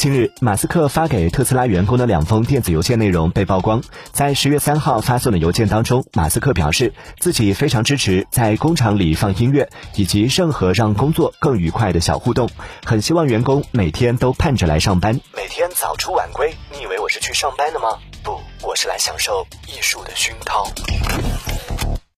近日，马斯克发给特斯拉员工的两封电子邮件内容被曝光。在十月三号发送的邮件当中，马斯克表示自己非常支持在工厂里放音乐，以及任何让工作更愉快的小互动。很希望员工每天都盼着来上班，每天早出晚归。你以为我是去上班的吗？不，我是来享受艺术的熏陶。